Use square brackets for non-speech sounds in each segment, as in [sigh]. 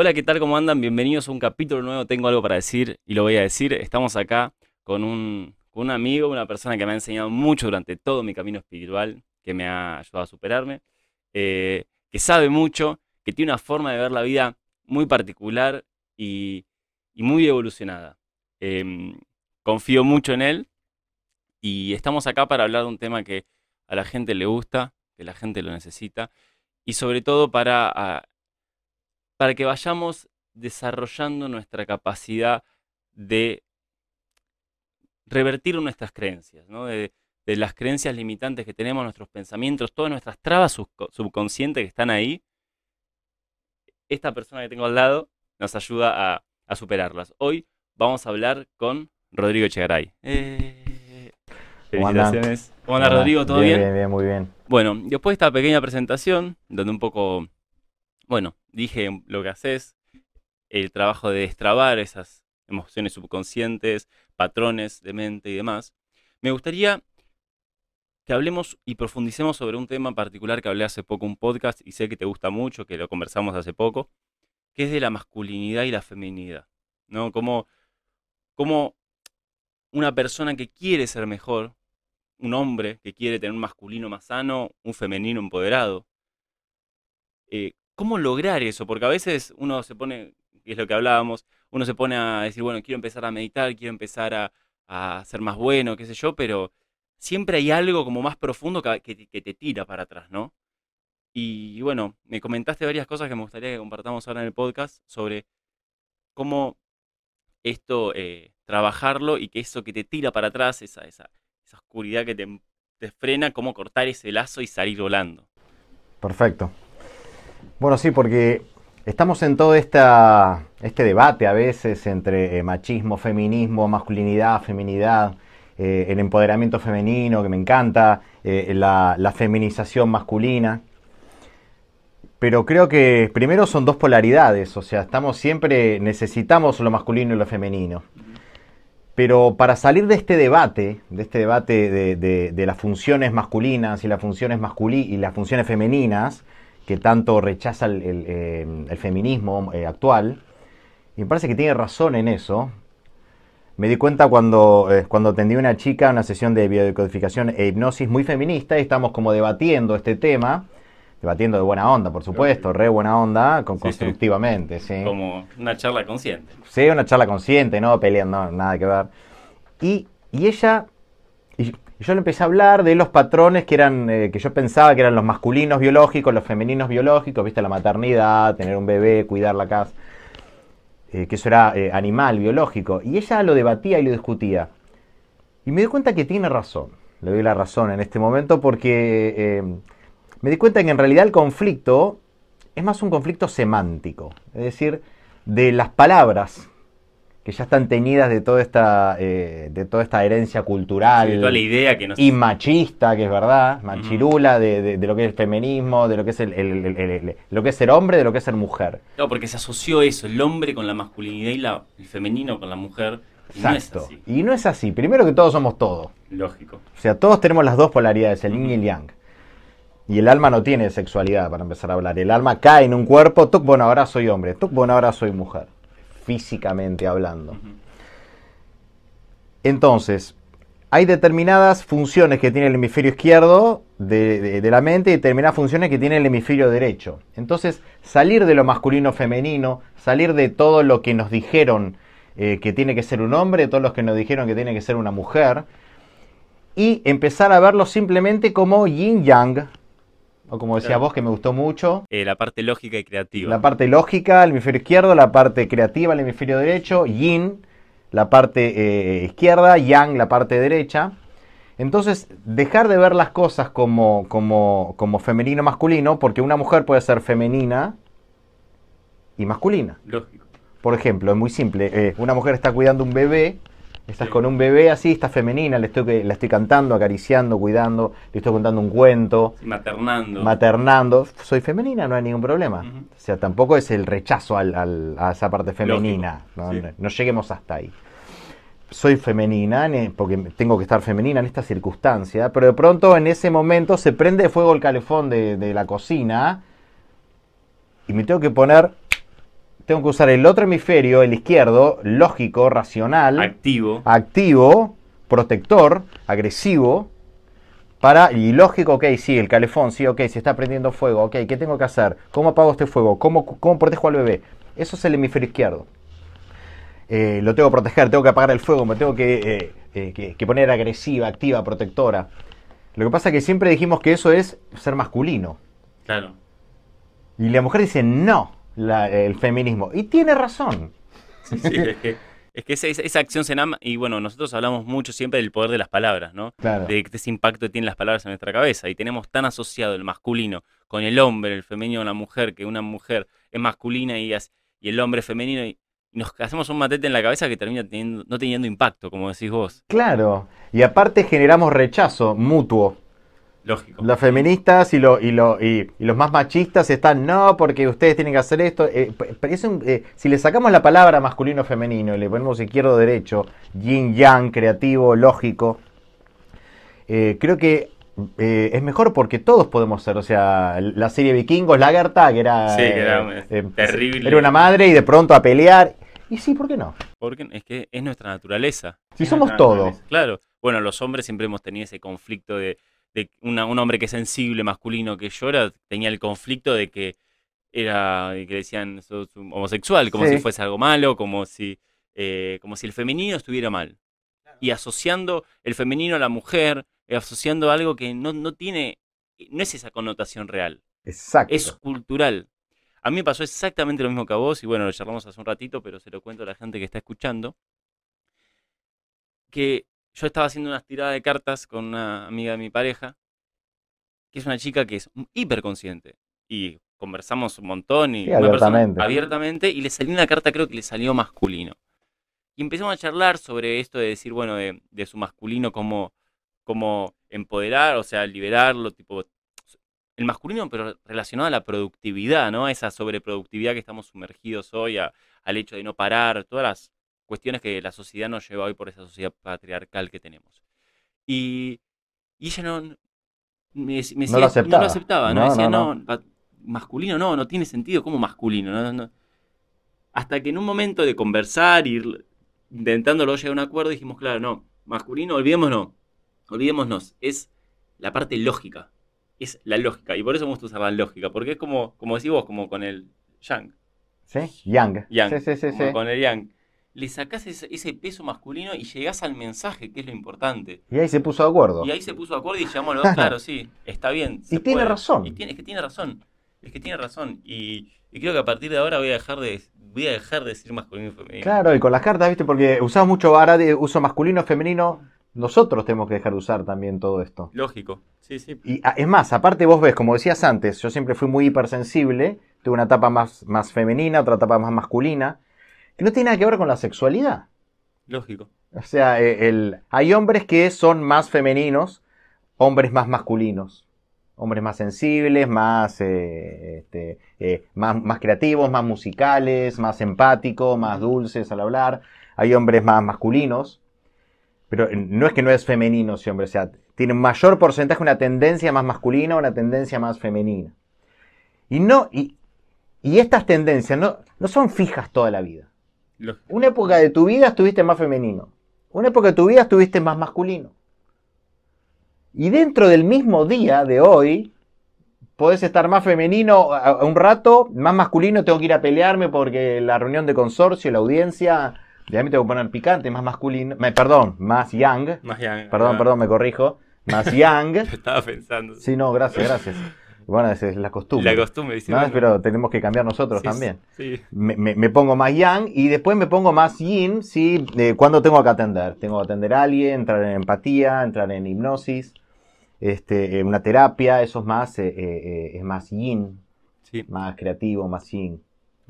Hola, ¿qué tal? ¿Cómo andan? Bienvenidos a un capítulo nuevo. Tengo algo para decir y lo voy a decir. Estamos acá con un, un amigo, una persona que me ha enseñado mucho durante todo mi camino espiritual, que me ha ayudado a superarme, eh, que sabe mucho, que tiene una forma de ver la vida muy particular y, muy evolucionada. Em, confío mucho en él y estamos acá para hablar de un tema que a la gente le gusta, que la gente lo necesita y sobre todo para, para que vayamos desarrollando nuestra capacidad de revertir nuestras creencias, ¿no? de, de las creencias limitantes que tenemos, nuestros pensamientos, todas nuestras trabas subco- subconscientes que están ahí. Esta persona que tengo al lado nos ayuda a, a superarlas. Hoy vamos a hablar con Rodrigo Echegaray. Eh, felicitaciones. ¿Cómo anda Hola. Rodrigo? ¿Todo bien? Bien, bien, muy bien. Bueno, después de esta pequeña presentación, donde un poco, bueno, dije lo que haces, el trabajo de destrabar esas emociones subconscientes, patrones de mente y demás, me gustaría que hablemos y profundicemos sobre un tema particular que hablé hace poco, un podcast, y sé que te gusta mucho, que lo conversamos hace poco, que es de la masculinidad y la feminidad, ¿no? Como, como una persona que quiere ser mejor, un hombre que quiere tener un masculino más sano, un femenino empoderado. Eh, ¿Cómo lograr eso? Porque a veces uno se pone, que es lo que hablábamos, uno se pone a decir, bueno, quiero empezar a meditar, quiero empezar a, a ser más bueno, qué sé yo, pero siempre hay algo como más profundo que, que que te tira para atrás, ¿no? Y bueno, me comentaste varias cosas que me gustaría que compartamos ahora en el podcast sobre cómo esto, eh, trabajarlo y que eso que te tira para atrás, esa, esa, esa oscuridad que te, te frena, cómo cortar ese lazo y salir volando. Perfecto. Bueno, sí, porque estamos en todo este debate a veces entre eh, machismo, feminismo, masculinidad, feminidad, eh, el empoderamiento femenino, que me encanta, eh, la, la feminización masculina. Pero creo que primero son dos polaridades, o sea, estamos siempre, necesitamos lo masculino y lo femenino. Pero para salir de este debate, de este debate de, de- de las funciones masculinas y las funciones masculi y las funciones femeninas, que tanto rechaza el, el, eh, el feminismo eh, actual, y me parece que tiene razón en eso. Me di cuenta cuando, eh, cuando atendí a una chica en una sesión de biodecodificación e hipnosis muy feminista y estamos como debatiendo este tema, debatiendo de buena onda, por supuesto, re buena onda, con, Sí, sí. constructivamente, sí. Como una charla consciente. Sí, una charla consciente, no peleando, nada que ver. Y, y ella, y yo le empecé a hablar de los patrones que eran, eh, que yo pensaba que eran los masculinos biológicos, los femeninos biológicos, viste, la maternidad, tener un bebé, cuidar la casa, eh, que eso era eh, animal, biológico. Y ella lo debatía y lo discutía. Y me di cuenta que tiene razón, le doy la razón en este momento porque me di cuenta que en realidad el conflicto es más un conflicto semántico, es decir, de las palabras que ya están teñidas de toda esta, eh, de toda esta herencia cultural Sí, toda la idea que nos... y machista, que es verdad, machirula, de, de- de lo que es el feminismo, de lo que es el, lo que es ser hombre, de lo que es ser mujer. No, porque se asoció eso, el hombre con la masculinidad y la, el femenino con la mujer. Y no es así. Y no es así. Primero que todos somos todo. Lógico. O sea, todos tenemos las dos polaridades, el yin y el yang. Y el alma no tiene sexualidad para empezar a hablar. El alma cae en un cuerpo, tuc, bueno, ahora soy hombre, tuc, bueno, ahora soy mujer. Físicamente hablando. Entonces, hay determinadas funciones que tiene el hemisferio izquierdo de, de- de la mente y determinadas funciones que tiene el hemisferio derecho. Entonces, salir de lo masculino femenino, salir de todo lo que nos dijeron eh, que tiene que ser un hombre, todos los que nos dijeron que tiene que ser una mujer, y empezar a verlo simplemente como yin yang, o como decía Claro. vos, que me gustó mucho, Eh, la parte lógica y creativa. la parte lógica, el hemisferio izquierdo, la parte creativa, el hemisferio derecho, yin, la parte eh, izquierda, yang, la parte derecha. Entonces, dejar de ver las cosas como, como, como femenino masculino, porque una mujer puede ser femenina y masculina. Lógico. Por ejemplo, es muy simple, eh, una mujer está cuidando un bebé, estás Sí. con un bebé así, está femenina, le estoy, le estoy cantando, acariciando, cuidando, le estoy contando un cuento, Maternando. maternando, soy femenina, no hay ningún problema. O sea, tampoco es el rechazo al- al- a esa parte femenina. No, sí. No- no lleguemos hasta ahí. Soy femenina porque tengo que estar femenina en esta circunstancia, pero de pronto en ese momento se prende fuego el calefón de, de la cocina y me tengo que poner tengo que usar el otro hemisferio, el izquierdo, lógico, racional, Activo. activo, protector, agresivo, para, y lógico, ok, sí, el calefón, sí, ok, se está prendiendo fuego, ok, ¿qué tengo que hacer? ¿Cómo apago este fuego? ¿Cómo, cómo protejo al bebé? Eso es el hemisferio izquierdo. Eh, lo tengo que proteger, tengo que apagar el fuego, me tengo que, eh, eh, que- que poner agresiva, activa, protectora. Lo que pasa es que siempre dijimos que eso es ser masculino. Claro. Y la mujer dice no, la- el feminismo. Y tiene razón. Sí, sí, es que, es que esa, esa- acción se llama, y bueno, nosotros hablamos mucho siempre del poder de las palabras, ¿no? Claro. De ese impacto que tienen las palabras en nuestra cabeza. Y tenemos tan asociado el masculino con el hombre, el femenino con la mujer, que una mujer es masculina y, as- y el hombre es femenino. Y, y nos hacemos un matete en la cabeza que termina teniendo- no teniendo impacto, como decís vos. Claro. Y aparte generamos rechazo mutuo. Lógico. Las feministas y, lo- y, lo- y- y los más machistas están, no, porque ustedes tienen que hacer esto. Eh, es un- eh, si le sacamos la palabra masculino-femenino y le ponemos izquierdo-derecho, yin-yang, creativo, lógico, eh, creo que eh, es mejor porque todos podemos ser. O sea, la serie Vikingos, Lagertha, que era, Sí, que era, eh, eh, terrible. Era una madre y de pronto a pelear. Y sí, ¿por qué no? Porque es que es nuestra naturaleza. Si Es somos nuestra todo. naturaleza. Claro. Bueno, los hombres siempre hemos tenido ese conflicto de, de una- un hombre que es sensible, masculino, que llora, tenía el conflicto de que era, que decían sos homosexual, como Sí. si fuese algo malo, como si, eh, como si el femenino estuviera mal. Y asociando el femenino a la mujer, eh, asociando algo que no, no tiene, no es esa connotación real Exacto. es cultural. A mí me pasó exactamente lo mismo que a vos, y bueno, lo charlamos hace un ratito, pero se lo cuento a la gente que está escuchando. Que yo estaba haciendo unas tiradas de cartas con una amiga de mi pareja, que es una chica que es hiperconsciente. Y conversamos un montón y Sí, una persona abiertamente. abiertamente, y le salió una carta, creo que le salió masculino. Y empezamos a charlar sobre esto de decir, bueno, de, de su masculino, cómo, cómo empoderar, o sea, liberarlo, tipo, el masculino, pero relacionado a la productividad, ¿no? A esa sobreproductividad que estamos sumergidos hoy, a- al hecho de no parar, todas las cuestiones que la sociedad nos lleva hoy por esa sociedad patriarcal que tenemos. Y, y ella no, me, me No lo aceptaba. aceptaba, no, No, decía, no, no, masculino no, no tiene sentido, como masculino? No, no. Hasta que en un momento de conversar, ir intentándolo llegar a un acuerdo, dijimos, claro, no, masculino, olvidémonos, olvidémonos, es la parte lógica, es la lógica, y por eso me gusta usar la lógica, porque es como, como decís vos, como con el yang, ¿Sí? Yang. yang Sí, sí, sí. como sí. con el yang, le sacás ese, ese peso masculino y llegás al mensaje, que es lo importante. Y ahí se puso de acuerdo. Y ahí se puso de acuerdo y llamó a los dos, [laughs] claro, sí, está bien. se Y tiene puede. razón. Y tiene, es que tiene razón. Es que tiene razón. Y, y creo que a partir de ahora voy a dejar de, voy a dejar de decir masculino y femenino. Claro, y con las cartas, ¿viste? Porque usamos mucho ahora de uso masculino, femenino. Nosotros tenemos que dejar de usar también todo esto. Lógico. Sí, sí. Y ah, es más, aparte vos ves, como decías antes, yo siempre fui muy hipersensible. Tuve una etapa más, más femenina, otra etapa más masculina. Que no tiene nada que ver con la sexualidad. Lógico. O sea, eh, el, hay hombres que son más femeninos, hombres más masculinos. Hombres más sensibles, más, eh, este, eh, más, más creativos, más musicales, más empáticos, más dulces al hablar. Hay hombres más masculinos. Pero no es que no es femenino ese hombre, o sea, tiene un mayor porcentaje, una tendencia más masculina, una tendencia más femenina. Y no, y, y estas tendencias no, no son fijas toda la vida. Una época de tu vida estuviste más femenino. Una época de tu vida estuviste más masculino. Y dentro del mismo día de hoy, podés estar más femenino a- un rato, más masculino, tengo que ir a pelearme porque la reunión de consorcio, la audiencia, ya me tengo que poner picante, más masculino, me, perdón, más young, Más yang. perdón, ah, perdón, me corrijo, más young. Lo [laughs] estaba pensando. Sí, no, gracias, gracias. Bueno, esa es la costumbre. La costumbre. dice, ¿no? bueno, Pero tenemos que cambiar nosotros sí, también Sí. me, me- me pongo más yang y después me pongo más yin, ¿sí? De cuando tengo que atender. Tengo que atender a alguien, entrar en empatía, entrar en hipnosis, este, una terapia, eso es más, eh, eh, eh, es más yin, Sí, más creativo, más yin.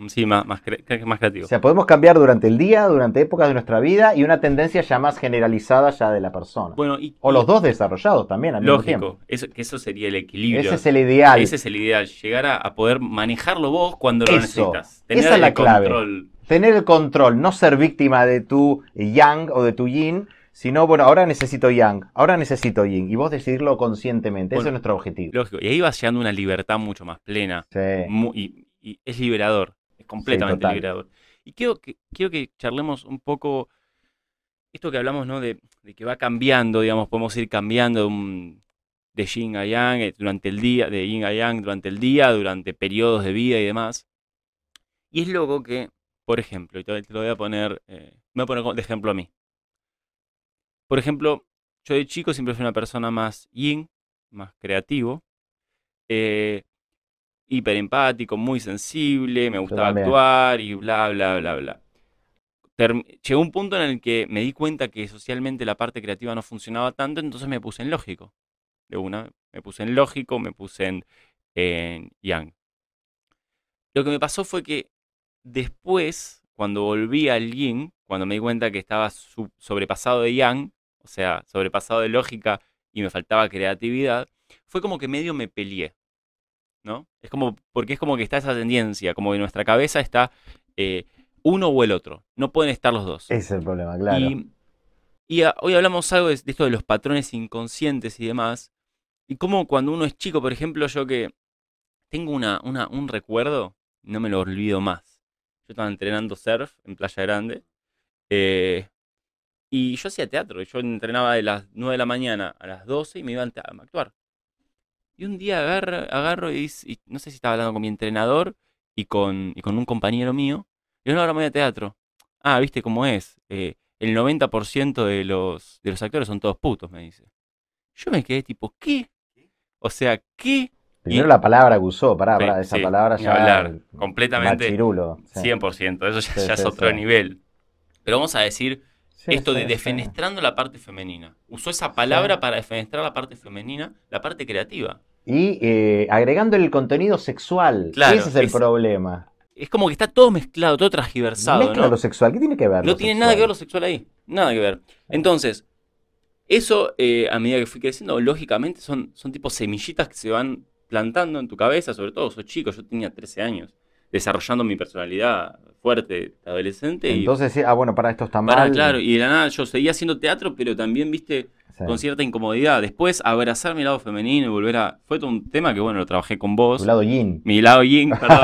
Sí más, más, creativo. O sea, podemos cambiar durante el día, durante épocas de nuestra vida y una tendencia ya más generalizada ya de la persona. bueno, y, o los dos desarrollados también al mismo tiempo. Lógico. Eso, que eso sería el equilibrio. Ese es el ideal. Ese es el ideal, llegar a, a poder manejarlo vos cuando lo necesitas. Esa es la el clave. control. tener el control, no ser víctima de tu yang o de tu yin, sino, bueno, ahora necesito yang, ahora necesito yin, y vos decidirlo conscientemente, ese es nuestro objetivo. Lógico. Y ahí vas llegando a una libertad mucho más plena. Sí. mu- y, y es liberador. Completamente total. liberador. Y quiero que, quiero que charlemos un poco esto que hablamos, ¿no? De, de que va cambiando, digamos, podemos ir cambiando de, un- de yin a yang eh, durante el día, de yin a yang durante el día, durante periodos de vida y demás. Y es loco que, por ejemplo, y te, te lo voy a poner, eh, me voy a poner de ejemplo a mí. Por ejemplo, yo de chico siempre fui una persona más yin, más creativo, eh, hiperempático, muy sensible, me gustaba actuar y bla, bla, bla, bla. Term- llegó un punto en el que me di cuenta que socialmente la parte creativa no funcionaba tanto, entonces me puse en lógico. De una, me puse en lógico, me puse en, en yang. Lo que me pasó fue que después, cuando volví al yin, cuando me di cuenta que estaba sobrepasado de yang, o sea, sobrepasado de lógica y me faltaba creatividad, fue como que medio me peleé. ¿No? Es como, porque es como que está esa tendencia, como que nuestra cabeza está eh, uno o el otro. No pueden estar los dos. Ese es el problema, claro. Y, y a- hoy hablamos algo de, de esto de los patrones inconscientes y demás. Y como cuando uno es chico, por ejemplo, yo que tengo una, una- un recuerdo, no me lo olvido más. Yo estaba entrenando surf en Playa Grande. eh, y yo hacía teatro. Yo entrenaba de las 9 de la mañana a las 12 y me iba a actuar. Y un día agarro, agarro y, no sé si estaba hablando con mi entrenador y con, y con un compañero mío. Y yo ahora me voy a teatro. Ah, ¿viste cómo es? Eh, el 90% de los, de los actores son todos putos, me dice. Yo me quedé tipo, ¿qué? O sea, ¿qué? Primero y- la palabra que usó, pará, pará, esa sí, palabra ya. hablar, completamente machirulo, sí. 100%, eso ya, Sí, ya es otro nivel. Pero vamos a decir Sí, esto de defenestrando la parte femenina. Usó esa palabra para defenestrar la parte femenina, la parte creativa. Y eh, agregando el contenido sexual. Claro, Ese es el es- problema. Es como que está todo mezclado, todo transgiversado, Mezcla ¿no? lo sexual. ¿Qué tiene que ver? No tiene nada que ver lo sexual? sexual ahí. Nada que ver. Entonces, eso, eh, a medida que fui creciendo, lógicamente son, son tipo semillitas que se van plantando en tu cabeza, sobre todo sos chico, yo tenía 13 años, desarrollando mi personalidad fuerte de adolescente. y, Entonces, sí, ah, bueno, para esto está mal. claro, y de la nada yo seguía haciendo teatro, pero también, viste, Sí. con cierta incomodidad. Después, abrazar mi lado femenino y volver a... Fue todo un tema que, bueno, lo trabajé con vos. Tu lado yin. Mi lado yin, [laughs] perdón.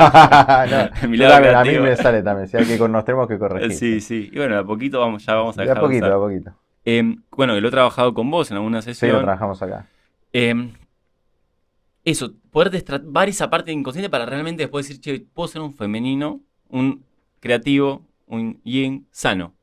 No, [laughs] Mi yo lado también, a mí me sale también. Si hay que, nos tenemos que corregir. Sí, sí. Y bueno, de a poquito vamos, ya vamos a De dejar a de poquito, de usar. a poquito. Bueno, lo he trabajado con vos en alguna Sí, sesión. lo trabajamos acá. Em, eso, poder destrabar esa parte inconsciente para realmente después decir, che, puedo ser un femenino, un creativo, un yin sano.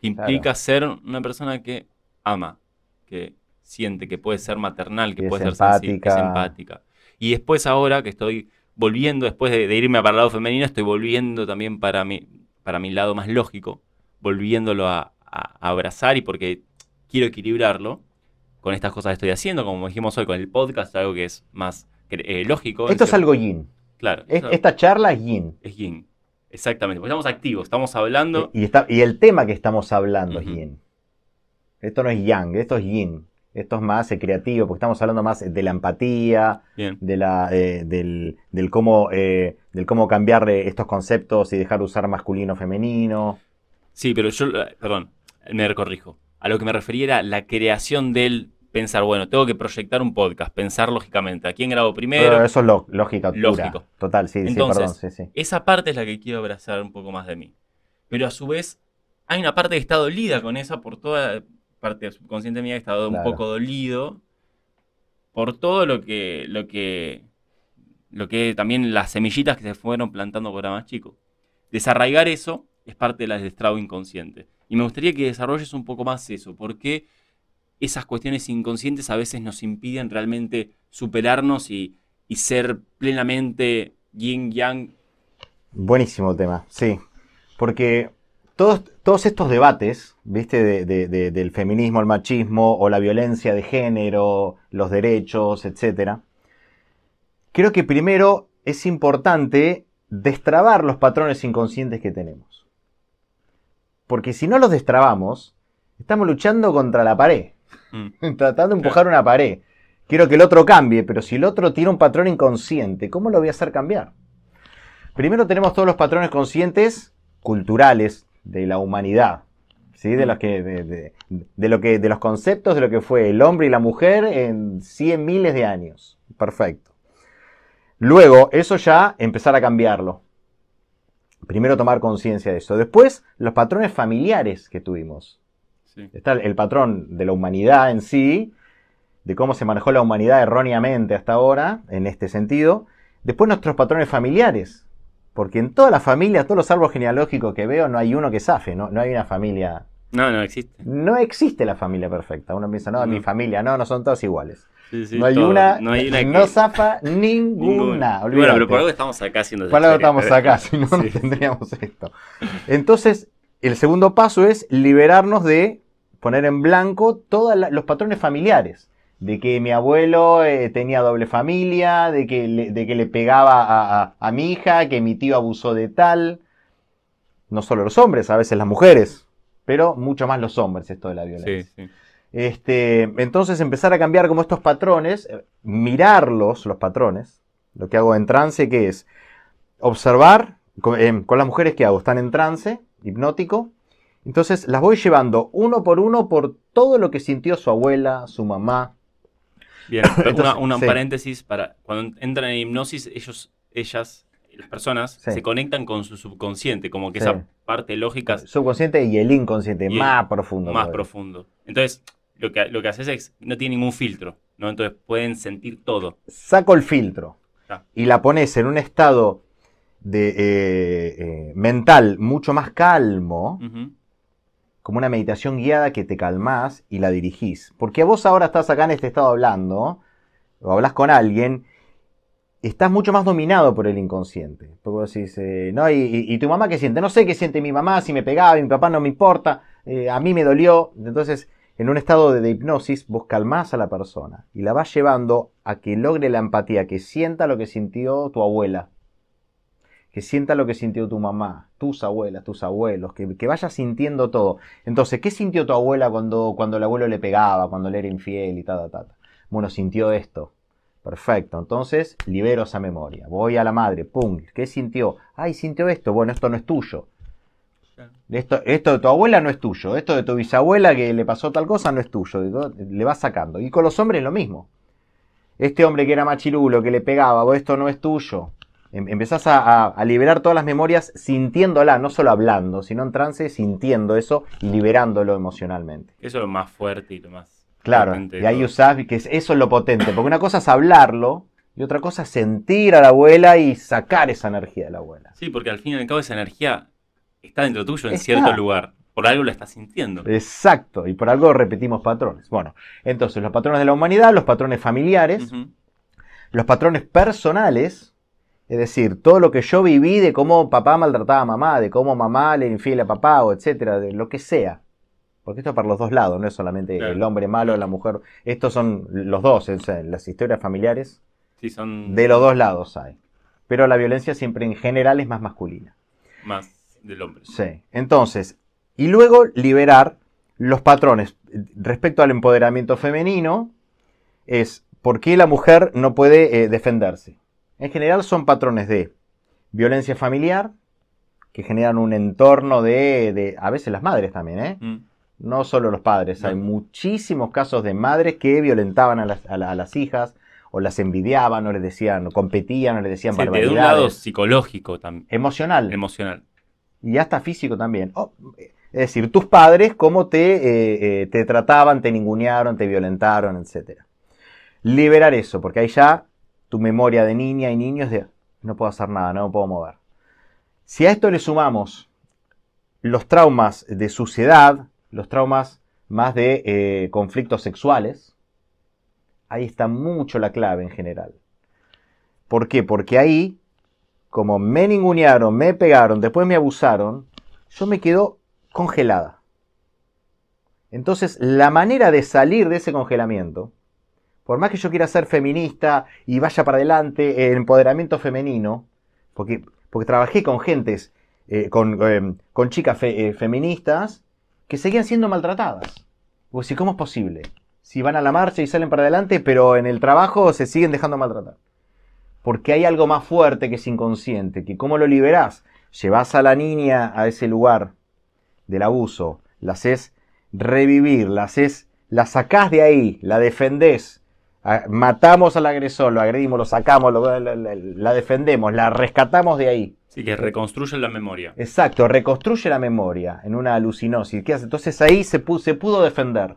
Que implica ser una persona que ama, que siente, que puede ser maternal, que puede ser sensible, que es empática. empática. Y después ahora que estoy volviendo, después de, de irme para el lado femenino, estoy volviendo también para mi, para mi lado más lógico, volviéndolo a, a- a abrazar y porque quiero equilibrarlo con estas cosas que estoy haciendo, como dijimos hoy con el podcast, algo que es más eh, lógico. Esto es algo yin. Claro, Es- Esta charla es yin. es yin. Exactamente, porque estamos activos, estamos hablando. Y, está, y el tema que estamos hablando es yin. Esto no es yang, esto es yin. Esto es más eh, creativo, porque estamos hablando más de la empatía, Bien. de la, eh, del, del cómo, eh, del cómo cambiar eh, estos conceptos y dejar de usar masculino femenino. Sí, pero yo, eh, perdón, me corrijo. A lo que me refería era la creación del pensar, bueno, tengo que proyectar un podcast, pensar lógicamente. ¿A quién grabo primero? Pero eso es lo- lógica pura. Lógico. Total, sí, Entonces, sí, perdón, sí, sí. Esa parte es la que quiero abrazar un poco más de mí. Pero a su vez, hay una parte que está dolida con esa por toda parte subconsciente mía que está un Claro. poco dolido por todo lo que, lo que, lo que también las semillitas que se fueron plantando por más chico. Desarraigar eso es parte del destrado inconsciente. Y me gustaría que desarrolles un poco más eso. ¿Por qué esas cuestiones inconscientes a veces nos impiden realmente superarnos y, ser plenamente yin yang? Buenísimo tema, sí. Porque todos, todos estos debates, ¿viste? De- de- de- del feminismo, el machismo o la violencia de género, los derechos, etcétera. Creo que primero es importante destrabar los patrones inconscientes que tenemos. Porque si no los destrabamos, estamos luchando contra la pared, Mm, [laughs] tratando de empujar una pared. Quiero que el otro cambie, pero si el otro tiene un patrón inconsciente, ¿cómo lo voy a hacer cambiar? Primero tenemos todos los patrones conscientes culturales de la humanidad, ¿sí? de, los que, de, de- de lo que, de los conceptos de lo que fue el hombre y la mujer en 100 miles de años. Perfecto. Luego, eso ya empezar a cambiarlo. primero tomar conciencia de eso. Después, los patrones familiares que tuvimos. Sí. Está el patrón de la humanidad en sí, de cómo se manejó la humanidad erróneamente hasta ahora, en este sentido. Después nuestros patrones familiares. Porque en toda la familia, todos los árboles genealógicos que veo, no hay uno que zafe, no, no hay una familia. No, no existe. No existe la familia perfecta. Uno piensa, no, mi familia, no, no son todos iguales. Sí, sí, no hay todo. una, no hay una no que- zafa [laughs] ninguna. olvídate. Bueno, pero por algo estamos acá haciendo Por algo esta estamos acá, si no, [laughs] no tendríamos esto. Entonces, el segundo paso es liberarnos de poner en blanco todos los patrones familiares. De que mi abuelo eh, tenía doble familia, de que le, de que le pegaba a, a- a mi hija, que mi tío abusó de tal. No solo los hombres, a veces las mujeres, pero mucho más los hombres esto de la violencia. Sí, sí. Este, entonces empezar a cambiar como estos patrones, eh, mirarlos, los patrones. Lo que hago en trance, que es observar con, eh, con las mujeres que hago, están en trance, hipnótico. Entonces las voy llevando uno por uno por todo lo que sintió su abuela, su mamá. Bien, pero Entonces, una, sí. paréntesis para cuando entran en hipnosis, ellos, ellas, las personas, Sí. se conectan con su subconsciente, como que Sí. esa parte lógica Subconsciente y el inconsciente, Y el más profundo. más profundo. Entonces, lo que, lo que haces es, no tiene ningún filtro, ¿no? Entonces pueden sentir todo. Saco el filtro Ah. y la pones en un estado de, eh, eh, mental mucho más calmo. Como una meditación guiada que te calmás y la dirigís. Porque vos ahora estás acá en este estado hablando, o hablas con alguien, estás mucho más dominado por el inconsciente. Porque vos decís, eh, no, y, tu mamá qué siente? No sé qué siente mi mamá, si me pegaba, mi papá no me importa, eh, a mí me dolió. Entonces, en un estado de, de hipnosis, vos calmás a la persona y la vas llevando a que logre la empatía, que sienta lo que sintió tu abuela que sienta lo que sintió tu mamá, tus abuelas, tus abuelos, que, que vaya sintiendo todo. Entonces, ¿qué sintió tu abuela cuando, cuando el abuelo le pegaba, cuando le era infiel y tal, tal, tal? Bueno, sintió esto. Perfecto, entonces libero esa memoria. Voy a la madre, pum, ¿qué sintió? Ay, sintió esto, bueno, esto no es tuyo. Esto, esto de tu abuela no es tuyo, esto de tu bisabuela que le pasó tal cosa no es tuyo, le vas sacando. Y con los hombres lo mismo. Este hombre que era machirulo, que le pegaba, vos esto no es tuyo. Em- Empezás a, a- a liberar todas las memorias sintiéndola, no solo hablando, sino en trance, sintiendo eso y liberándolo emocionalmente. Eso es lo más fuerte y lo más... Claro, y ahí usás, que es- eso es lo potente, porque una cosa es hablarlo y otra cosa es sentir a la abuela y sacar esa energía de la abuela. Sí, porque al fin y al cabo esa energía está dentro tuyo en Está. cierto lugar. Por algo la estás sintiendo. Exacto, y por algo repetimos patrones. Bueno, entonces los patrones de la humanidad, los patrones familiares, los patrones personales, es decir, todo lo que yo viví de cómo papá maltrataba a mamá, de cómo mamá le infiel a papá, o etcétera, de lo que sea. Porque esto es para los dos lados, no es solamente Claro. el hombre malo, la mujer. Estos son los dos, o sea, las historias familiares Sí, son de los dos lados hay. Pero la violencia siempre en general es más masculina. más del hombre. Sí. Entonces, y luego liberar los patrones respecto al empoderamiento femenino, es por qué la mujer no puede eh, defenderse. En general son patrones de violencia familiar, que generan un entorno de, de- a veces las madres también, ¿eh? Mm. No solo los padres, hay muchísimos casos de madres que violentaban a las, a la- a las hijas, o las envidiaban, o les decían, o competían, o les decían Sí, de barbaridades. un lado psicológico también, Emocional emocional. y hasta físico también. Oh, es decir, tus padres, cómo te, eh, eh, te trataban, te ningunearon, te violentaron, etc. Liberar eso, porque ahí ya tu memoria de niña y niño es de no puedo hacer nada, no me puedo mover. Si a esto le sumamos los traumas de suciedad, los traumas más de eh, conflictos sexuales, ahí está mucho la clave en general. ¿Por qué? Porque ahí como me ningunearon, me pegaron, después me abusaron, yo me quedo congelada. Entonces, la manera de salir de ese congelamiento, por más que yo quiera ser feminista y vaya para adelante el empoderamiento femenino, porque, porque trabajé con gentes, eh, con, eh, con chicas fe- eh, feministas que seguían siendo maltratadas. Pues si, ¿cómo es posible? Si van a la marcha y salen para adelante, pero en el trabajo se siguen dejando maltratar porque hay algo más fuerte que es inconsciente, que cómo lo liberás, llevas a la niña a ese lugar del abuso, la haces revivir, la haces, la sacás de ahí, la defendés, matamos al agresor, lo agredimos, lo sacamos, la, defendemos, la rescatamos de ahí. Sí, que reconstruye la memoria. Exacto, reconstruye la memoria en una alucinosis. ¿Qué hace? Entonces ahí se, se pudo defender.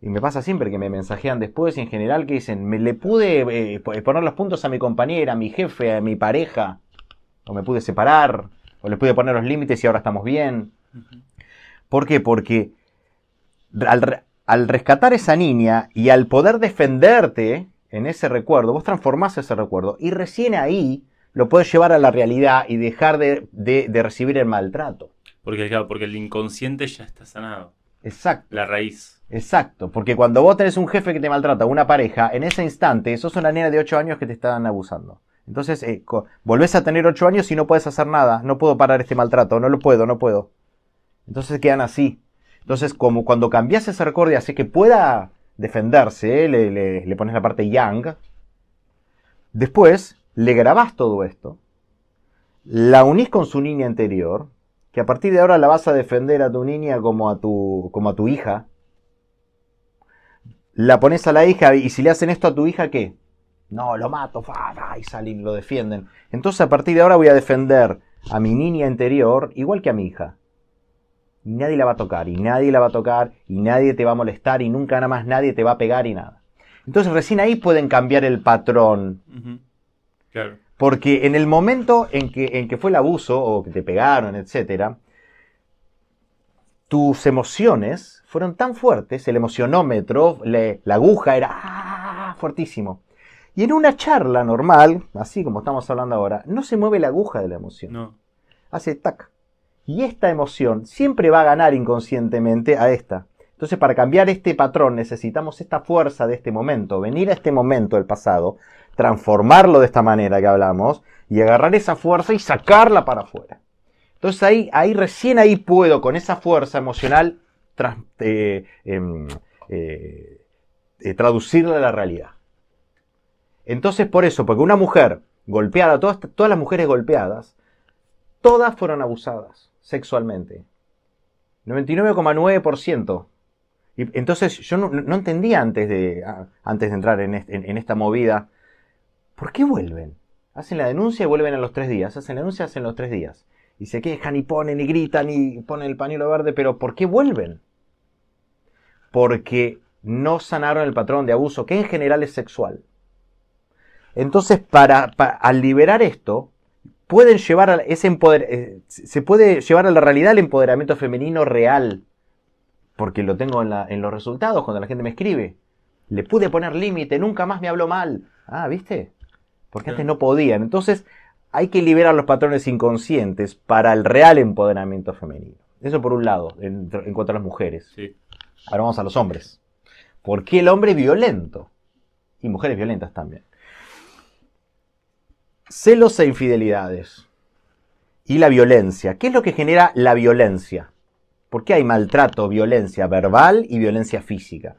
Y me pasa siempre que me mensajean después y en general que dicen, me le pude eh, poner los puntos a mi compañera, a mi jefe, a mi pareja, o me pude separar, o le pude poner los límites y ahora estamos bien. ¿Por qué? Porque al, al rescatar esa niña y al poder defenderte en ese recuerdo, vos transformás ese recuerdo y recién ahí lo puedes llevar a la realidad y dejar de, recibir el maltrato. Porque, porque el inconsciente ya está sanado. Exacto. La raíz. Exacto, porque cuando vos tenés un jefe que te maltrata, una pareja, en ese instante sos una niña de 8 años que te están abusando. Entonces, eh, volvés a tener 8 años y no puedes hacer nada, no puedo parar este maltrato, no lo puedo, no puedo. Entonces quedan así. Entonces, como cuando cambias ese recuerdo y hace que pueda defenderse, le, pones la parte yang, después le grabás todo esto, la unís con su niña anterior, que a partir de ahora la vas a defender a tu niña como a tu, como a tu hija, la pones a la hija y si le hacen esto a tu hija, ¿qué? No, lo mato, y salen y lo defienden. Entonces a partir de ahora voy a defender a mi niña anterior igual que a mi hija y nadie la va a tocar, y nadie la va a tocar, y nadie te va a molestar, y nunca nada más nadie te va a pegar y nada. Entonces recién ahí pueden cambiar el patrón. Claro. Porque en el momento en que, en que fue el abuso, o que te pegaron, etc., tus emociones fueron tan fuertes, el emocionómetro, la aguja era ¡ah! fuertísimo. Y en una charla normal, así como estamos hablando ahora, no se mueve la aguja de la emoción. No. Hace tac, y esta emoción siempre va a ganar inconscientemente a esta. Entonces, para cambiar este patrón necesitamos esta fuerza de este momento, venir a este momento del pasado, transformarlo de esta manera que hablamos y agarrar esa fuerza y sacarla para afuera. Entonces ahí, ahí recién ahí puedo con esa fuerza emocional eh, em, eh, eh, traducirla a la realidad. Entonces por eso, porque una mujer golpeada, todas, todas las mujeres golpeadas, todas fueron abusadas sexualmente. 99,9%. Y entonces yo no, entendía antes de, antes de entrar en, esta movida, ¿por qué vuelven? Hacen la denuncia y vuelven a los tres días. Hacen la denuncia, hacen los tres días. Y se quejan y ponen y gritan y ponen el pañuelo verde, pero ¿por qué vuelven? Porque no sanaron el patrón de abuso, que en general es sexual. Entonces, para, al liberar esto, pueden llevar a ese empoder eh, se puede llevar a la realidad el empoderamiento femenino real. Porque lo tengo en, los resultados cuando la gente me escribe. Le pude poner límite, nunca más me habló mal. Ah, ¿viste? Porque antes no podían. Entonces, hay que liberar los patrones inconscientes para el real empoderamiento femenino. Eso por un lado, en, cuanto a las mujeres. Ahora vamos a los hombres. ¿Por qué el hombre es violento? Y mujeres violentas también. Celos e infidelidades. Y la violencia. ¿Qué es lo que genera la violencia? ¿Por qué hay maltrato, violencia verbal y violencia física?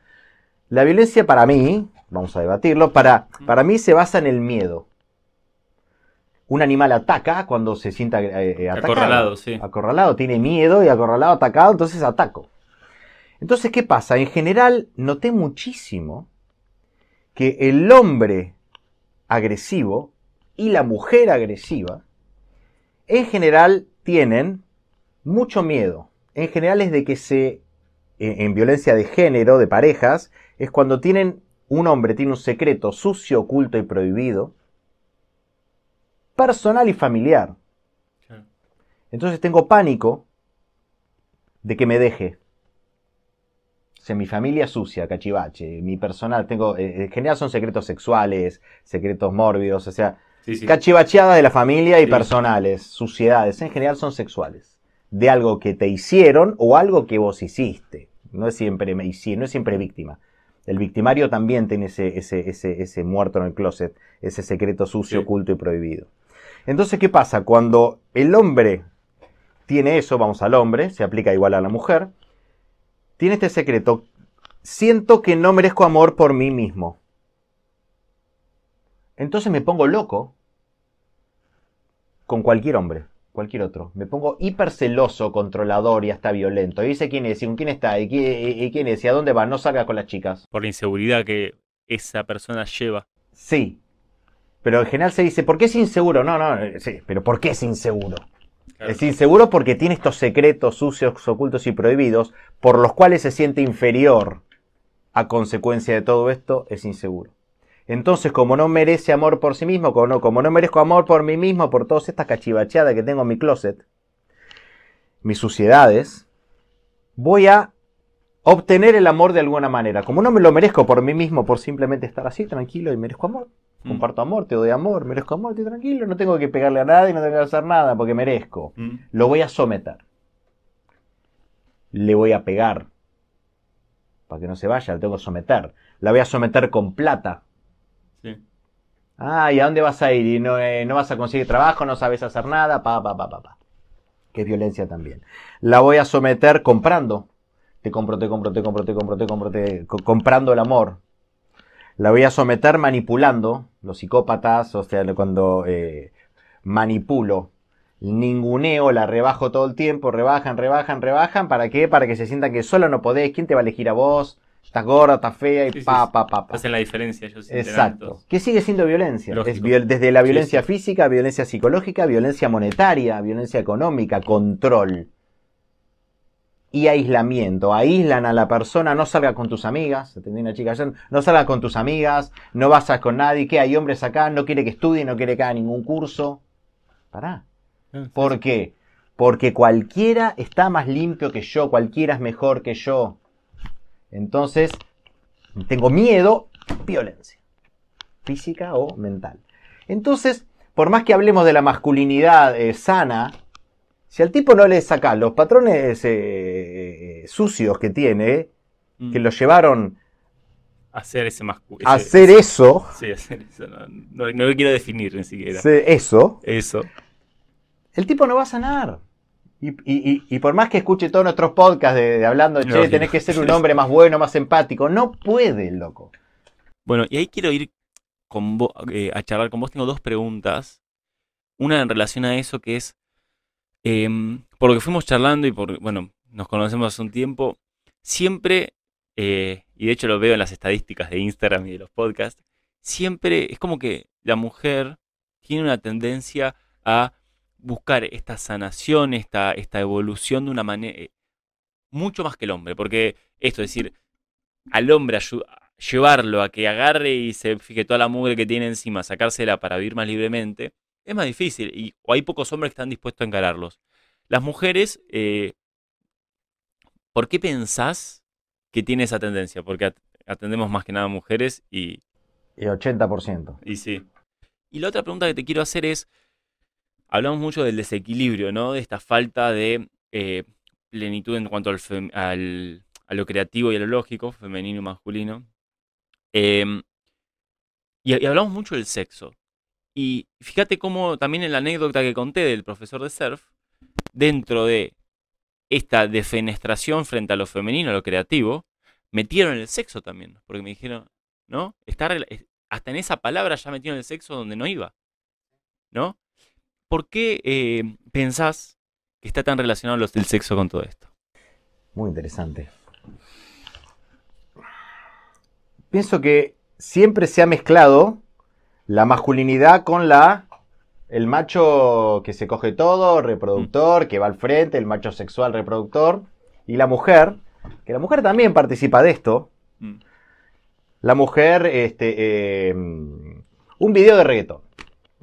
La violencia para mí, vamos a debatirlo, para, para mí se basa en el miedo. Un animal ataca cuando se sienta eh, eh, atacado. Acorralado, sí. Acorralado, tiene miedo y acorralado, atacado, entonces ataco. Entonces, ¿qué pasa? En general, noté muchísimo que el hombre agresivo y la mujer agresiva, en general tienen mucho miedo. En general es de que se, en violencia de género, de parejas, es cuando tienen, un hombre tiene un secreto sucio, oculto y prohibido, personal y familiar. Entonces tengo pánico de que me deje. O sea, mi familia sucia, cachivache, mi personal, tengo, eh, en general son secretos sexuales, secretos mórbidos, o sea, Cachivacheadas de la familia y personales, suciedades, en general son sexuales. De algo que te hicieron o algo que vos hiciste. No es siempre me no es siempre víctima. El victimario también tiene ese, ese, ese, ese muerto en el closet, ese secreto sucio, oculto y prohibido. Entonces, ¿qué pasa? Cuando el hombre tiene eso, vamos al hombre, se aplica igual a la mujer, tiene este secreto, siento que no merezco amor por mí mismo. Entonces me pongo loco con cualquier hombre, cualquier otro. Me pongo hiper celoso, controlador y hasta violento. Y dice quién es, y con quién está, y quién, es, y a dónde va. No salga con las chicas. Por la inseguridad que esa persona lleva. Sí. Pero en general se dice, ¿por qué es inseguro? No, no, sí, pero ¿por qué es inseguro? Claro. Es inseguro porque tiene estos secretos sucios, ocultos y prohibidos, por los cuales se siente inferior a consecuencia de todo esto, es inseguro. Entonces, como no merece amor por sí mismo, como no, como no merezco amor por mí mismo, por todas estas cachivacheadas que tengo en mi closet, mis suciedades, voy a obtener el amor de alguna manera. Como no me lo merezco por mí mismo, por simplemente estar así, tranquilo y merezco amor. Mm. Comparto amor, te doy amor, merezco amor, estoy tranquilo, no tengo que pegarle a nadie, no tengo que hacer nada porque merezco. Mm. Lo voy a someter. Le voy a pegar. Para que no se vaya, le tengo que someter. La voy a someter con plata. Sí. Ah, ¿y a dónde vas a ir? ¿Y no, eh, no vas a conseguir trabajo? ¿No sabes hacer nada? Pa, pa, pa, pa, pa. Que es violencia también. La voy a someter comprando. Te compro, te compro, te compro, te compro, te compro, te... co- comprando el amor. La voy a someter manipulando. Los psicópatas, o sea, cuando eh, manipulo, ninguneo, la rebajo todo el tiempo, rebajan, rebajan, rebajan. ¿Para qué? Para que se sientan que solo no podés. ¿Quién te va a elegir a vos? Estás gorda, estás fea y Sí, pa, sí. pa, pa, pa. Hacen la diferencia ellos Exacto. ¿Qué sigue siendo violencia? Lógico. Es viol- desde la violencia sí. física, violencia psicológica, violencia monetaria, violencia económica, control y aislamiento. Aíslan a la persona, no salga con tus amigas, atendí una chica ayer, no salga con tus amigas, no vas a con nadie, que hay hombres acá, no quiere que estudie, no quiere que haga ningún curso. Pará. Ah, ¿Por qué? Porque cualquiera está más limpio que yo, cualquiera es mejor que yo. Entonces, tengo miedo, violencia, física o mental. Entonces, por más que hablemos de la masculinidad eh, sana, si al tipo no le sacás los patrones eh, sucios que tiene, Mm. que lo llevaron Hacer ese a hacer eso, Sí, hacer eso. No, no- no lo quiero definir ni siquiera. eso, Eso. el tipo no va a sanar. Y, y- y- por más que escuche todos nuestros podcasts de, de hablando, che, tenés que ser un [laughs] hombre más bueno, más empático, no puede, loco. Bueno, y ahí quiero ir con vo- eh, a charlar con vos. Tengo dos preguntas. Una en relación a eso que es, em, por lo que fuimos charlando y por, bueno, nos conocemos hace un tiempo, siempre, eh, y de hecho lo veo en las estadísticas de Instagram y de los podcasts, siempre es como que la mujer tiene una tendencia a buscar esta sanación, esta, esta evolución de una manera mucho más que el hombre, porque esto, es decir, al hombre llevarlo a que agarre y se fije toda la mugre que tiene encima, sacársela para vivir más libremente, es más difícil. Y, o hay pocos hombres que están dispuestos a encararlos. Las mujeres, eh, ¿por qué pensás que tiene esa tendencia? Porque at- atendemos más que nada mujeres y, El 80%. y sí. Y la otra pregunta que te quiero hacer es, hablamos mucho del desequilibrio, ¿no? De esta falta de eh, plenitud en cuanto al, a lo creativo y a lo lógico, femenino y masculino. Em, y, hablamos mucho del sexo. Y fíjate cómo también en la anécdota que conté del profesor de surf, dentro de esta defenestración frente a lo femenino, a lo creativo, metieron el sexo también. Porque me dijeron, ¿no? Hasta en esa palabra ya metieron el sexo donde no iba. ¿No? ¿Por qué eh, pensás que está tan relacionado los del sexo con todo esto? Muy interesante. Pienso que siempre se ha mezclado la masculinidad con la el macho que se coge todo, reproductor, que va al frente, el macho sexual reproductor, y la mujer, que la mujer también participa de esto. Mm. La mujer, este, eh, un video de reggaetón.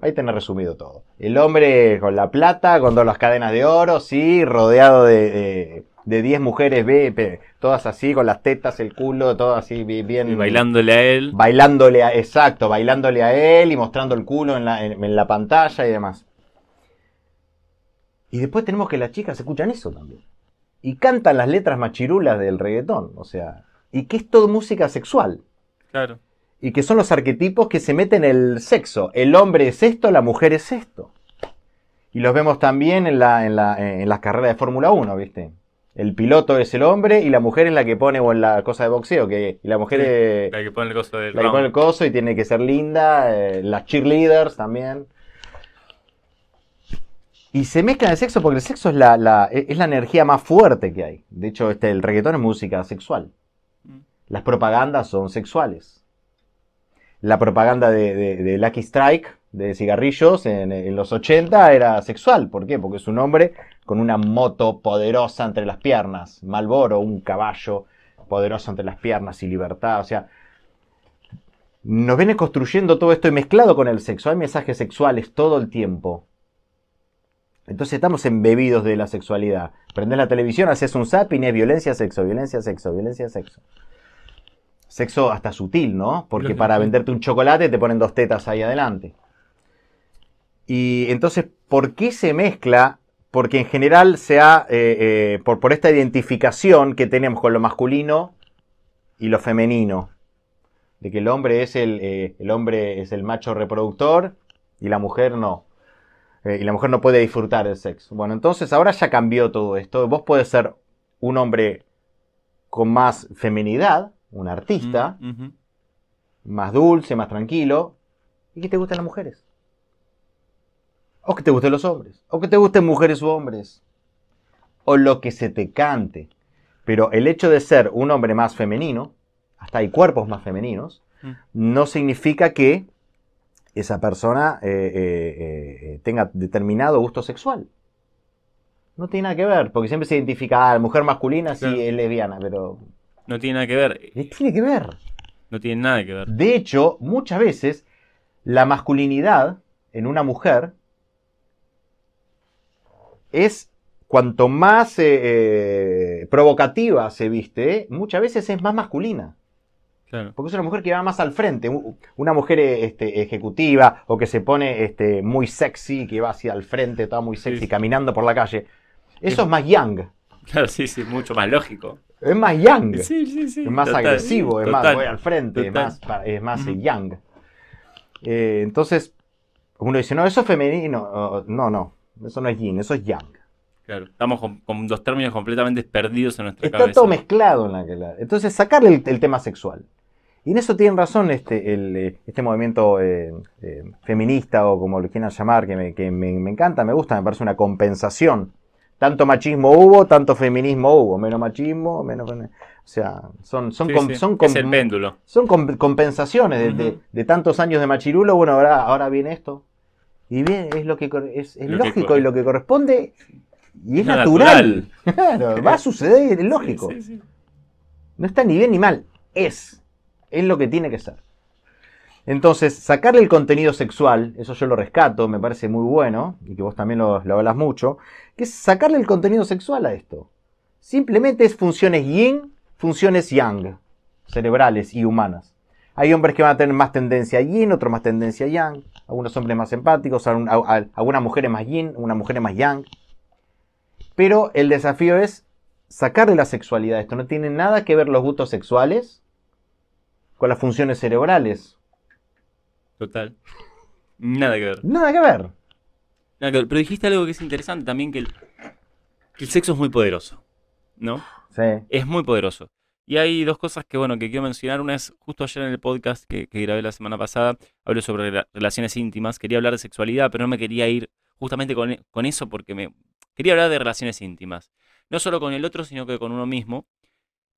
Ahí tenés resumido todo. El hombre con la plata, con todas las cadenas de oro, sí, rodeado de, de, de 10 mujeres, ve, todas así, con las tetas, el culo, todo así, bi- bien. Y bailándole a él. Bailándole a, exacto, bailándole a él y mostrando el culo en la, en- en la pantalla y demás. Y después tenemos que las chicas escuchan eso también. Y cantan las letras machirulas del reggaetón, o sea, y que es todo música sexual. Claro. Y que son los arquetipos que se meten en el sexo. El hombre es esto, la mujer es esto. Y los vemos también en, la, en, la, en las carreras de Fórmula 1, ¿viste? El piloto es el hombre y la mujer es la que pone, o en la cosa de boxeo, que y la mujer Sí, es La que pone el coso del la que pone el coso y tiene que ser linda, eh, las cheerleaders también. Y se mezcla el sexo porque el sexo es la, la- es la energía más fuerte que hay. De hecho, este, el reggaetón es música sexual. Mm. Las propagandas son sexuales. La propaganda de, Lucky Strike, de cigarrillos, en, los 80 era sexual. ¿Por qué? Porque es un hombre con una moto poderosa entre las piernas. Malboro, un caballo poderoso entre las piernas y libertad. O sea, nos viene construyendo todo esto y mezclado con el sexo. Hay mensajes sexuales todo el tiempo. Entonces estamos embebidos de la sexualidad. Prendes la televisión, haces un zapping, es violencia, sexo, violencia, sexo, violencia, sexo. Sexo hasta sutil, ¿no? Porque para venderte un chocolate te ponen dos tetas ahí adelante. Y entonces, ¿por qué se mezcla? Porque en general se ha, eh, eh, por, por esta identificación que tenemos con lo masculino y lo femenino. De que el hombre es el, eh, el hombre es el macho reproductor y la mujer no. y la mujer no puede disfrutar del sexo. Bueno, entonces ahora ya cambió todo esto. Vos podés ser un hombre con más feminidad, un artista, mm, más dulce, más tranquilo, y que te gusten las mujeres. O que te gusten los hombres. O que te gusten mujeres u hombres. O lo que se te cante. Pero el hecho de ser un hombre más femenino, hasta hay cuerpos más femeninos, mm. no significa que esa persona eh, eh, eh, tenga determinado gusto sexual. No tiene nada que ver, porque siempre se identifica, a la mujer masculina sí es lesbiana, pero no tiene nada que ver. Tiene que ver. No tiene nada que ver. De hecho, muchas veces la masculinidad en una mujer es cuanto más eh, eh, provocativa se viste, muchas veces es más masculina. Claro. Porque es una mujer que va más al frente, una mujer este, ejecutiva o que se pone este, muy sexy, que va hacia el frente, está muy sexy, caminando por la calle. Eso es más young. Claro, sí, sí, mucho más lógico. Es más young. Es más agresivo, es más voy al frente, es más, es más young. Eh, entonces, uno dice, no, eso es femenino. No, no, eso no es yin, eso es yang. Claro, estamos con, dos términos completamente perdidos en nuestra cabeza. Está todo mezclado en la que Entonces, sacarle el, tema sexual. Y en eso tiene razón este, el, este movimiento eh, eh, feminista o como lo quieran llamar, que, me, que me, me, encanta, me gusta, me parece una compensación tanto machismo hubo, tanto feminismo hubo. Menos machismo, menos. O sea, son, son, son, es el péndulo. son compensaciones de, tantos años de machirulo. Bueno, ahora, ahora viene esto. Y bien, es lo que es, lógico y lo que corresponde. Y es natural. [laughs] Claro, va a suceder, es lógico. No está ni bien ni mal. Es. Es lo que tiene que ser. Entonces, sacarle el contenido sexual, eso yo lo rescato, me parece muy bueno, y que vos también lo, hablas mucho, que es sacarle el contenido sexual a esto. Simplemente es funciones yin, funciones yang, cerebrales y humanas. Hay hombres que van a tener más tendencia a yin, otros más tendencia a yang, algunos hombres más empáticos, algunas mujeres más yin, algunas mujeres más yang. Pero el desafío es sacarle la sexualidad a esto. No tiene nada que ver los gustos sexuales con las funciones cerebrales Total. Nada que ver. Nada que ver. Nada que ver. Pero dijiste algo que es interesante también, que el, el sexo es muy poderoso. ¿No? Sí. Es muy poderoso. Y hay dos cosas que, bueno, que quiero mencionar. Una es, justo ayer en el podcast que, grabé la semana pasada, hablo sobre relaciones íntimas. Quería hablar de sexualidad, pero no me quería ir justamente con, con, eso porque me quería hablar de relaciones íntimas. No solo con el otro, sino que con uno mismo.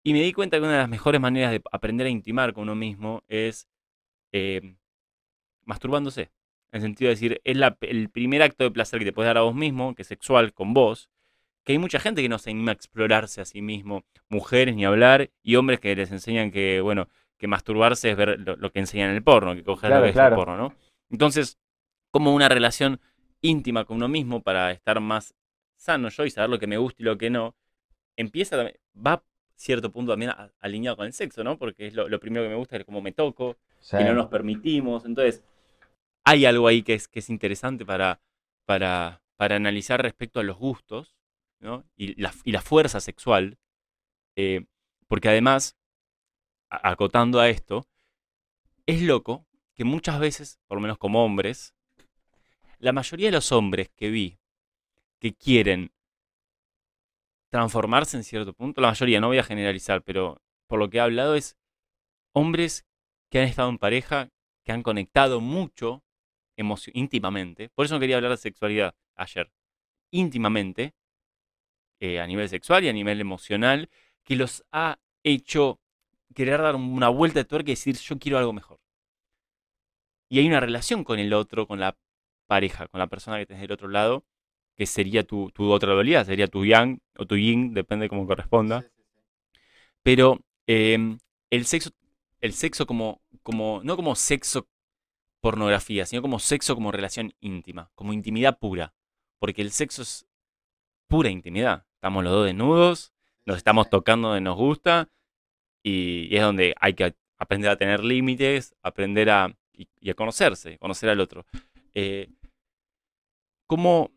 Y me di cuenta que una de las mejores maneras de aprender a intimar con uno mismo es eh, masturbándose. En el sentido de decir, es el primer acto de placer que te puedes dar a vos mismo, que es sexual con vos. Que hay mucha gente que no se anima a explorarse a sí mismo, mujeres ni hablar, y hombres que les enseñan que, bueno, que masturbarse es ver lo, que enseñan en el porno, que coger lo que es el porno, ¿no? Entonces, como una relación íntima con uno mismo para estar más sano yo y saber lo que me gusta y lo que no, empieza, va a cierto punto también alineado con el sexo, ¿no? Porque es lo, primero que me gusta, es cómo me toco, y no nos permitimos. Entonces, hay algo ahí que es, que es interesante para, para, para analizar respecto a los gustos y, la, y la fuerza sexual, eh, porque además, acotando a esto, es loco que muchas veces, por lo menos como hombres, la mayoría de los hombres que vi que quieren transformarse en cierto punto, la mayoría, no voy a generalizar, pero por lo que he hablado es hombres que han estado en pareja, que han conectado mucho íntimamente, por eso no quería hablar de sexualidad ayer, íntimamente, eh, a nivel sexual y a nivel emocional, que los ha hecho querer dar una vuelta de tuerca y decir yo quiero algo mejor. y hay una relación con el otro, con la pareja, con la persona que tenés del otro lado, que sería tu, tu otra dualidad, sería tu yang o tu yin, depende de cómo corresponda. Pero em, el sexo, el sexo como, como, no como sexo pornografía, sino como sexo como relación íntima, como intimidad pura. Porque el sexo es pura intimidad. Estamos los dos desnudos, nos estamos tocando donde nos gusta y, es donde hay que aprender a tener límites, aprender a, y, a conocerse, conocer al otro. Eh, ¿Cómo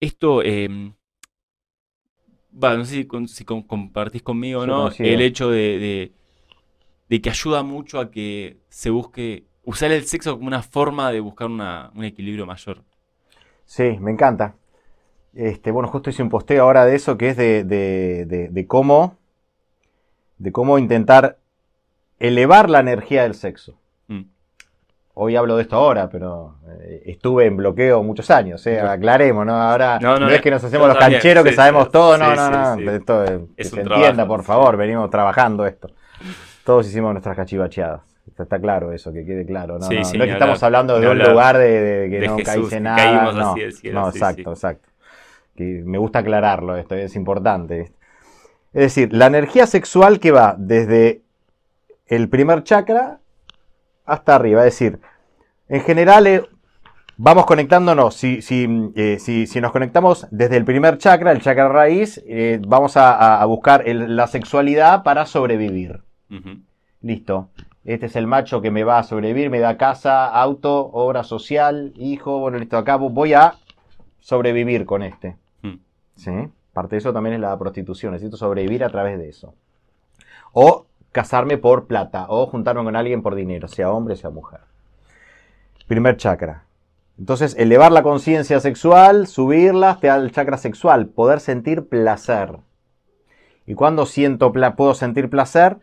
esto, em, no sé si, compartís conmigo o no, el hecho de, que ayuda mucho a que se busque, usar el sexo como una forma de buscar un equilibrio mayor? Sí, me encanta. Este, bueno, justo hice un posteo ahora de eso, que es de, cómo, de cómo intentar elevar la energía del sexo. Mm. Hoy hablo de esto ahora, pero eh, estuve en bloqueo muchos años, eh, aclaremos, ¿no? Ahora no, es que nos hacemos los cancheros que sabemos todo, no, no, no, esto, que se entienda, por favor, venimos trabajando esto. Todos hicimos nuestras cachivacheadas. Está, claro eso, que quede claro. No, no, es que estamos hablando de un lugar de, que no caíse nada. no, no exacto, exacto que me gusta aclararlo esto, es importante. Es decir, la energía sexual que va desde el primer chakra hasta arriba, es decir, en general eh, vamos conectándonos, si, eh, si, si, nos conectamos desde el primer chakra, el chakra raíz, eh, vamos a, buscar la sexualidad para sobrevivir. Listo. Este es el macho que me va a sobrevivir, me da casa, auto, obra social, hijo, bueno, listo, acá voy a sobrevivir con este. ¿sí? Parte de eso también es la prostitución, necesito sobrevivir a través de eso. O casarme por plata, o juntarme con alguien por dinero, sea hombre, sea mujer. Primer chakra. Entonces, elevar la conciencia sexual, subirla te da chakra sexual, poder sentir placer. Y cuando siento, puedo sentir placer,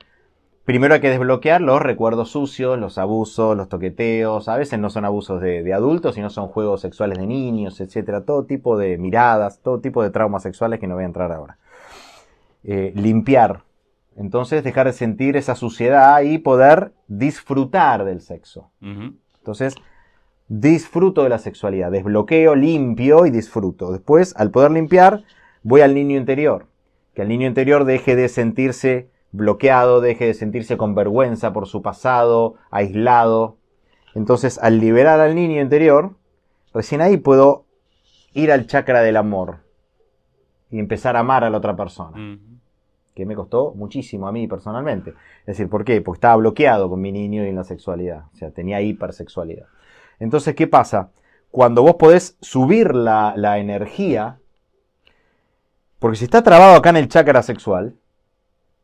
Primero hay que desbloquear los recuerdos sucios, los abusos, los toqueteos. A veces no son abusos de, adultos, sino son juegos sexuales de niños, etcétera. Todo tipo de miradas, todo tipo de traumas sexuales que no voy a entrar ahora. Eh, limpiar. Entonces dejar de sentir esa suciedad y poder disfrutar del sexo. Entonces, disfruto de la sexualidad. Desbloqueo, limpio y disfruto. Después, al poder limpiar, voy al niño interior. Que el niño interior deje de sentirse bloqueado, deje de sentirse con vergüenza por su pasado, aislado. Entonces, al liberar al niño interior, recién ahí puedo ir al chakra del amor y empezar a amar a la otra persona. Que me costó muchísimo a mí personalmente. Es decir, ¿por qué? Porque estaba bloqueado con mi niño y en la sexualidad. O sea, tenía hipersexualidad. Entonces, ¿qué pasa? Cuando vos podés subir la, la energía, porque si está trabado acá en el chakra sexual,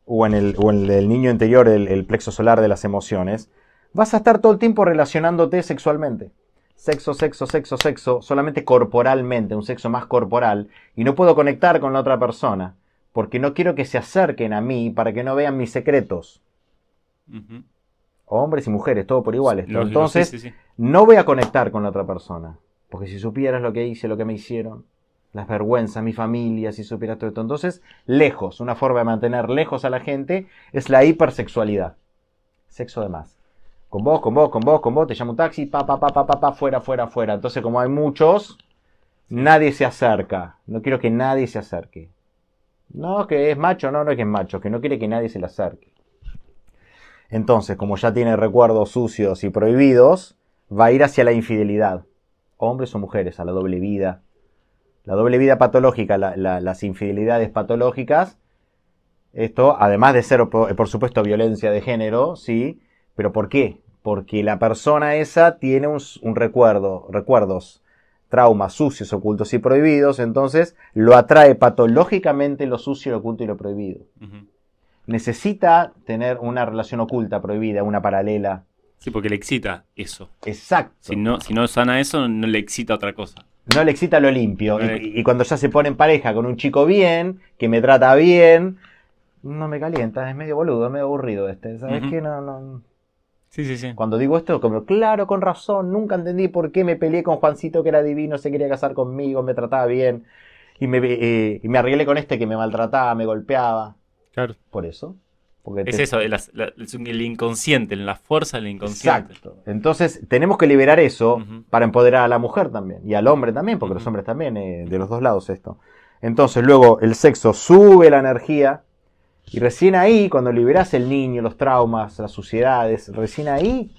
o en el, niño interior, el, plexo solar de las emociones, vas a estar todo el tiempo relacionándote sexualmente. Sexo, sexo, sexo, sexo, solamente corporalmente, un sexo más corporal, y no puedo conectar con la otra persona, porque no quiero que se acerquen a mí para que no vean mis secretos. Hombres y mujeres, todo por igual. Entonces, no voy a conectar con la otra persona, porque si supieras lo que hice, lo que me hicieron, las vergüenzas, mi familia, si supieras todo esto. Entonces, lejos, una forma de mantener lejos a la gente es la hipersexualidad. Sexo de más. Con vos, con vos, con vos, con vos, te llamo un taxi, pa, pa, pa, pa, pa, pa, fuera, fuera, fuera. Entonces, como hay muchos, nadie se acerca. No quiero que nadie se acerque. No, que es macho, no, no es que es macho, que no quiere que nadie se le acerque. Entonces, como ya tiene recuerdos sucios y prohibidos, va a ir hacia la infidelidad. Hombres o mujeres, a la doble vida, la doble vida patológica, las infidelidades patológicas, esto, además de ser, por, supuesto, violencia de género, sí, pero ¿por qué? Porque la persona esa tiene un, recuerdo, recuerdos, traumas sucios, ocultos y prohibidos, entonces lo atrae patológicamente lo sucio, lo oculto y lo prohibido. Necesita tener una relación oculta, prohibida, una paralela. Sí, porque le excita eso. Exacto. Si no, si no sana eso, no le excita otra cosa no le excita lo limpio. Y, cuando ya se pone en pareja con un chico bien, que me trata bien, no me calienta, es medio boludo, es medio aburrido este. ¿Sabes qué? No, no. Sí, sí, sí. Cuando digo esto, como, claro, con razón, nunca entendí por qué me peleé con Juancito, que era divino, se quería casar conmigo, me trataba bien, y me, eh, y me arreglé con este que me maltrataba, me golpeaba. Claro. Por eso. Porque Es te- eso, el, el- el inconsciente, la fuerza del inconsciente. Exacto. Entonces, tenemos que liberar eso para empoderar a la mujer también. Y al hombre también, porque los hombres también, eh, de los dos lados esto. Entonces, luego el sexo sube la energía. Y recién ahí, cuando liberas el niño, los traumas, las suciedades, recién ahí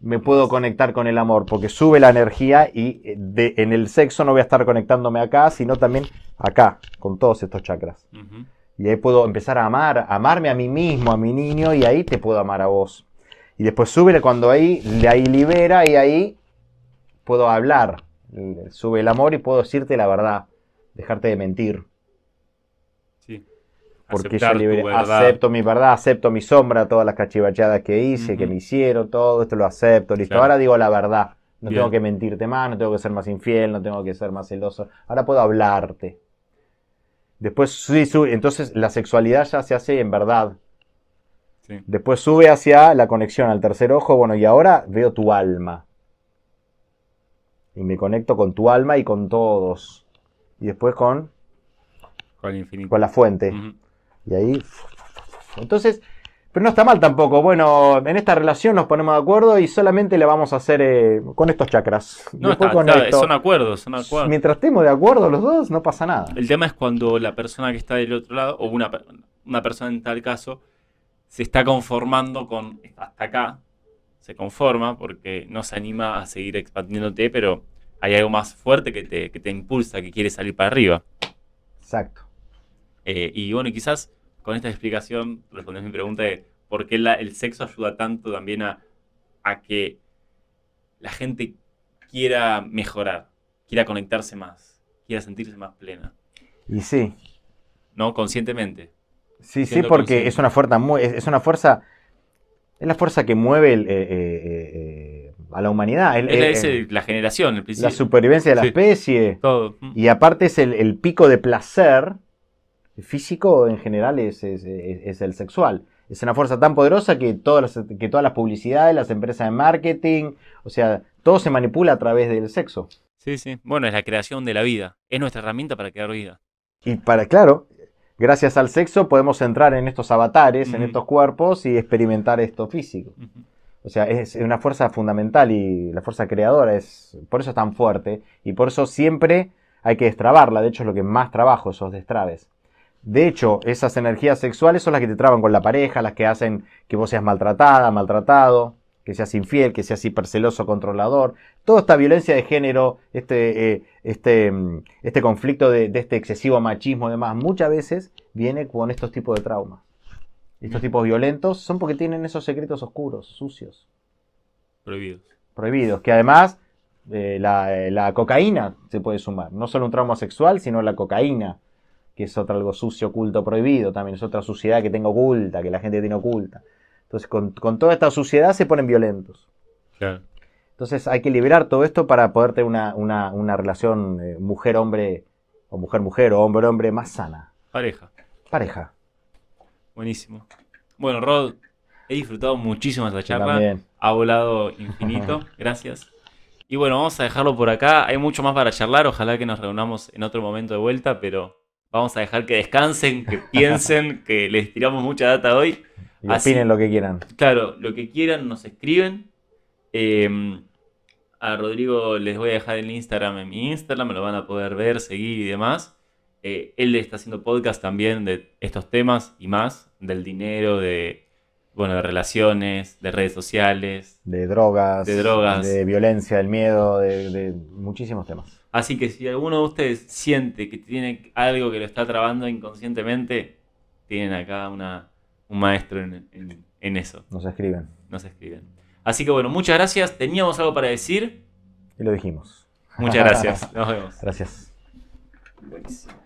me puedo conectar con el amor, porque sube la energía y eh, de- en el sexo no voy a estar conectándome acá, sino también acá, con todos estos chakras. Y ahí puedo empezar a amar, a amarme a mí mismo, a mi niño, y ahí te puedo amar a vos. Y después sube cuando ahí, de ahí libera y ahí puedo hablar. Sube el amor y puedo decirte la verdad, dejarte de mentir. Sí. Porque Aceptar yo acepto mi verdad, acepto mi sombra, todas las cachivachadas que hice, que me hicieron, todo esto lo acepto. Listo, Claro. ahora digo la verdad. No Bien. tengo que mentirte más, no tengo que ser más infiel, no tengo que ser más celoso. Ahora puedo hablarte. Después sí, sube, entonces la sexualidad ya se hace en verdad. Sí. Después sube hacia la conexión al tercer ojo. Bueno, y ahora veo tu alma. Y me conecto con tu alma y con todos. Y después con, Con el infinito. con la fuente. Y ahí. Entonces, pero no está mal tampoco. Bueno, en esta relación nos ponemos de acuerdo y solamente la vamos a hacer eh, con estos chakras. No, está, con está- esto. son acuerdos, son acuerdos. Mientras estemos de acuerdo los dos, no pasa nada. El tema es cuando la persona que está del otro lado, o una, una persona en tal caso, se está conformando con hasta acá, se conforma porque no se anima a seguir expandiéndote, pero hay algo más fuerte que te, que te impulsa, que quiere salir para arriba. Exacto. Eh, y bueno, y quizás con esta explicación respondes mi pregunta de por qué la- el sexo ayuda tanto también a, a que la gente quiera mejorar, quiera conectarse más, quiera sentirse más plena, Y sí. ¿no? Conscientemente. Sí, sí, porque es una fuerza muy, es una fuerza, es la fuerza que mueve el, eh, eh, eh, a la humanidad, el- Es, la- es el- la generación, el principio. la supervivencia de la Sí. especie. Todo. Y aparte es el pico de placer físico en general es, es- el sexual. Es una fuerza tan poderosa que todas, las, que todas las publicidades, las empresas de marketing, o sea, todo se manipula a través del sexo. Sí, sí. Bueno, es la creación de la vida. Es nuestra herramienta para crear vida. Y para, claro, gracias al sexo podemos entrar en estos avatares, en estos cuerpos y experimentar esto físico. O sea, es una fuerza fundamental y la fuerza creadora es, por eso es tan fuerte y por eso siempre hay que destrabarla. De hecho, es lo que más trabajo, esos destrabes. De hecho, esas energías sexuales son las que te traban con la pareja, las que hacen que vos seas maltratada, maltratado, que seas infiel, que seas hiperceloso, controlador. Toda esta violencia de género, este, eh, este, mm, este conflicto de, de este excesivo machismo y demás, muchas veces viene con estos tipos de traumas. Estos tipos violentos son porque tienen esos secretos oscuros, sucios Prohibidos. prohibidos, que además eh, la, eh, la cocaína se puede sumar, no solo un trauma sexual, sino la cocaína, que es otro algo sucio, oculto, prohibido, también es otra suciedad que tengo oculta, que la gente tiene oculta. Entonces con, con toda esta suciedad se ponen violentos. Claro. Entonces hay que liberar todo esto para poder tener una, una- una relación eh, mujer-hombre, o mujer-mujer, o hombre-hombre más sana. Pareja. Pareja. Buenísimo. Bueno, Rod, he disfrutado muchísimo esta charla. también. Ha volado infinito. [laughs] Gracias. Y bueno, vamos a dejarlo por acá. Hay mucho más para charlar. Ojalá que nos reunamos en otro momento de vuelta, pero vamos a dejar que descansen, que [laughs] piensen, que les tiramos mucha data hoy. Y Así- opinen lo que quieran. Claro, lo que quieran nos escriben. Eh, a Rodrigo les voy a dejar el Instagram en mi Instagram, me lo van a poder ver, seguir y demás. Eh, él está haciendo podcast también de estos temas y más, del dinero, de bueno, de relaciones, de redes sociales. De drogas, De drogas. de violencia, del miedo, de, de muchísimos temas. Así que si alguno de ustedes siente que tiene algo que lo está trabando inconscientemente, tienen acá una, un maestro en, en- en eso. Nos escriben. Nos escriben. Así que bueno, muchas gracias. Teníamos algo para decir. Y lo dijimos. Muchas gracias. [laughs] Nos vemos. Gracias. Buenísimo.